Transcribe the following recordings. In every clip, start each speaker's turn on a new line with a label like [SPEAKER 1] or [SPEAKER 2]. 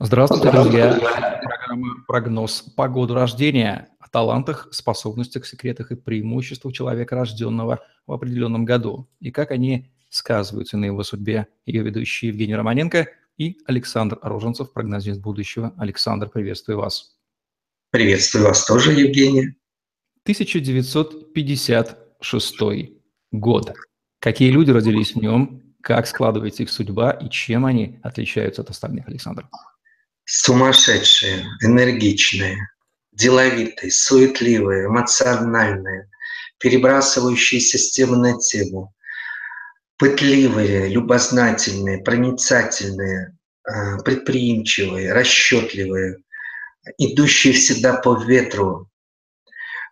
[SPEAKER 1] Здравствуйте, друзья. Программа «Прогноз по году рождения» о талантах, способностях, секретах и преимуществах человека, рожденного в определенном году, и как они сказываются на его судьбе. Ее ведущие Евгений Романенко и Александр Роженцев, прогнозист будущего. Александр, приветствую вас.
[SPEAKER 2] Приветствую вас тоже, Евгений.
[SPEAKER 1] 1956 год. Какие люди родились в нем, как складывается их судьба и чем они отличаются от остальных, Александр?
[SPEAKER 2] Сумасшедшие, энергичные, деловитые, суетливые, эмоциональные, перебрасывающиеся с темы на тему, пытливые, любознательные, проницательные, э, предприимчивые, расчетливые, идущие всегда по ветру,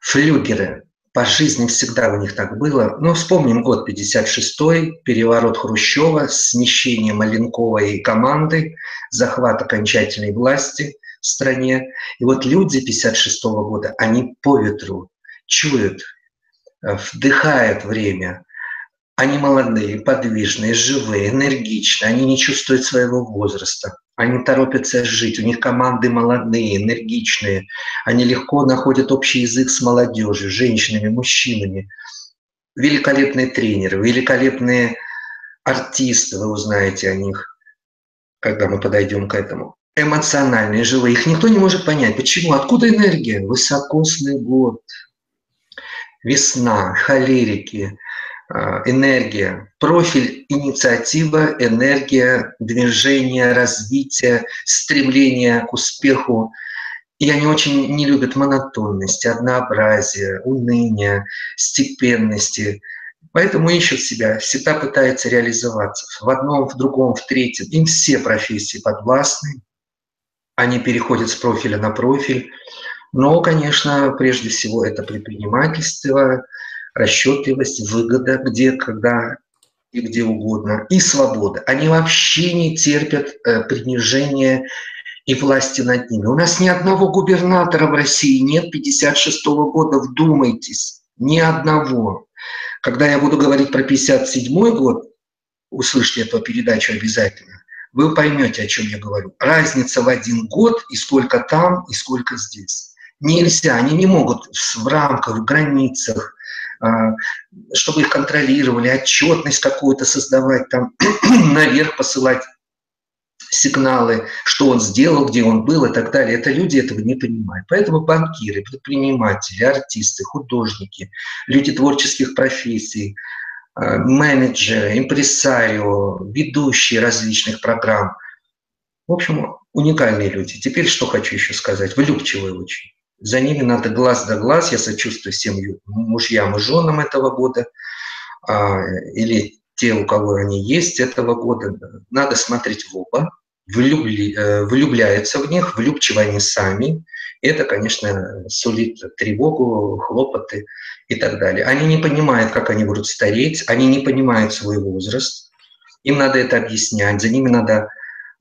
[SPEAKER 2] флюгеры, по жизни всегда у них так было. Ну, вспомним год 56-й, переворот Хрущева, смещение Маленковой команды, захват окончательной власти в стране. И вот люди 56-го года, они по ветру чуют, э, вдыхают время. Они молодые, подвижные, живые, энергичные, они не чувствуют своего возраста. Они торопятся жить, у них команды молодые, энергичные. Они легко находят общий язык с молодежью, женщинами, мужчинами. Великолепные тренеры, великолепные артисты, вы узнаете о них, когда мы подойдем к этому. Эмоциональные, живые. Их никто не может понять. Почему? Откуда энергия? Высокосный год, весна, холерики, энергия, профиль инициатива, энергия, движение, развитие, стремление к успеху. И они очень не любят монотонности, однообразие, уныние, степенности. Поэтому ищут себя, всегда пытаются реализоваться в одном, в другом, в третьем. Им все профессии подвластны. Они переходят с профиля на профиль. Но, конечно, прежде всего это предпринимательство, расчетливость, выгода, где, когда и где угодно, и свобода. Они вообще не терпят э, принижения и власти над ними. У нас ни одного губернатора в России нет 56 -го года, вдумайтесь, ни одного. Когда я буду говорить про 57 год, услышьте эту передачу обязательно, вы поймете, о чем я говорю. Разница в один год и сколько там, и сколько здесь. Нельзя, они не могут в рамках, в границах, а, чтобы их контролировали, отчетность какую-то создавать, там наверх посылать сигналы, что он сделал, где он был и так далее. Это люди этого не понимают. Поэтому банкиры, предприниматели, артисты, художники, люди творческих профессий, а, менеджеры, импресарио, ведущие различных программ. В общем, уникальные люди. Теперь что хочу еще сказать. Влюбчивые очень. За ними надо глаз да глаз. Я сочувствую всем мужьям и женам этого года. А, или те, у кого они есть этого года. Надо смотреть в оба. Влюбли, э, влюбляются в них, влюбчивы они сами. Это, конечно, сулит тревогу, хлопоты и так далее. Они не понимают, как они будут стареть, они не понимают свой возраст. Им надо это объяснять, за ними надо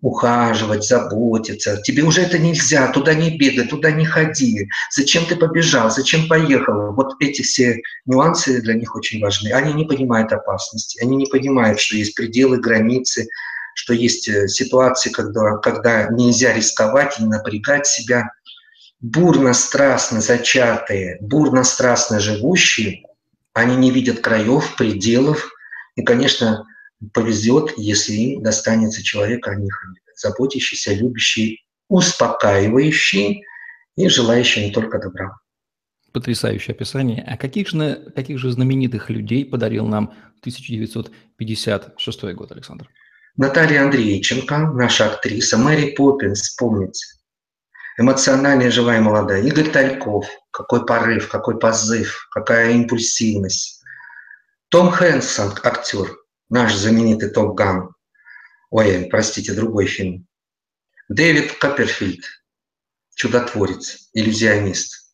[SPEAKER 2] ухаживать, заботиться. Тебе уже это нельзя, туда не бегай, туда не ходи. Зачем ты побежал, зачем поехал? Вот эти все нюансы для них очень важны. Они не понимают опасности, они не понимают, что есть пределы, границы, что есть э, ситуации, когда, когда нельзя рисковать и напрягать себя. Бурно-страстно зачатые, бурно-страстно живущие, они не видят краев, пределов. И, конечно, повезет, если им достанется человек о них заботящийся, любящий, успокаивающий и желающий не только добра.
[SPEAKER 1] Потрясающее описание. А каких же, каких же знаменитых людей подарил нам 1956 год, Александр?
[SPEAKER 2] Наталья Андреевченко, наша актриса, Мэри Поппинс, помните, эмоциональная, живая, молодая. Игорь Тальков, какой порыв, какой позыв, какая импульсивность. Том Хэнсон, актер, наш знаменитый Топ Ган. Ой, простите, другой фильм. Дэвид Копперфильд, чудотворец, иллюзионист.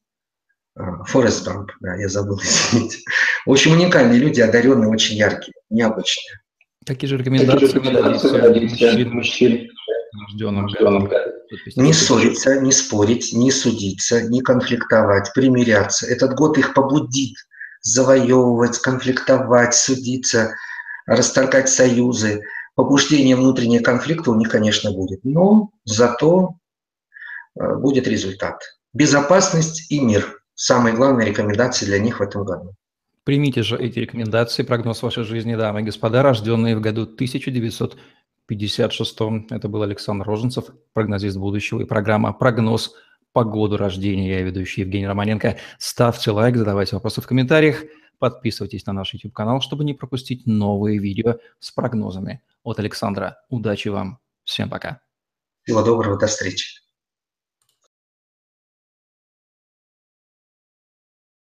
[SPEAKER 2] А, Форест Гамп, да, я забыл, извините. В общем, уникальные люди, одаренные, очень яркие, необычные.
[SPEAKER 1] Какие же рекомендации, Какие рекомендации мужчин, мужчин
[SPEAKER 2] рожденным Не ссориться, не спорить, не судиться, не конфликтовать, примиряться. Этот год их побудит завоевывать, конфликтовать, судиться – расторгать союзы, побуждение внутреннего конфликта у них, конечно, будет. Но зато э, будет результат. Безопасность и мир – самые главные рекомендации для них в этом году.
[SPEAKER 1] Примите же эти рекомендации, прогноз вашей жизни, дамы и господа, рожденные в году 1956. Это был Александр Роженцев, прогнозист будущего, и программа «Прогноз по году рождения». Я ведущий Евгений Романенко. Ставьте лайк, задавайте вопросы в комментариях, подписывайтесь на наш YouTube-канал, чтобы не пропустить новые видео с прогнозами от Александра. Удачи вам, всем пока.
[SPEAKER 2] Всего доброго, до встречи.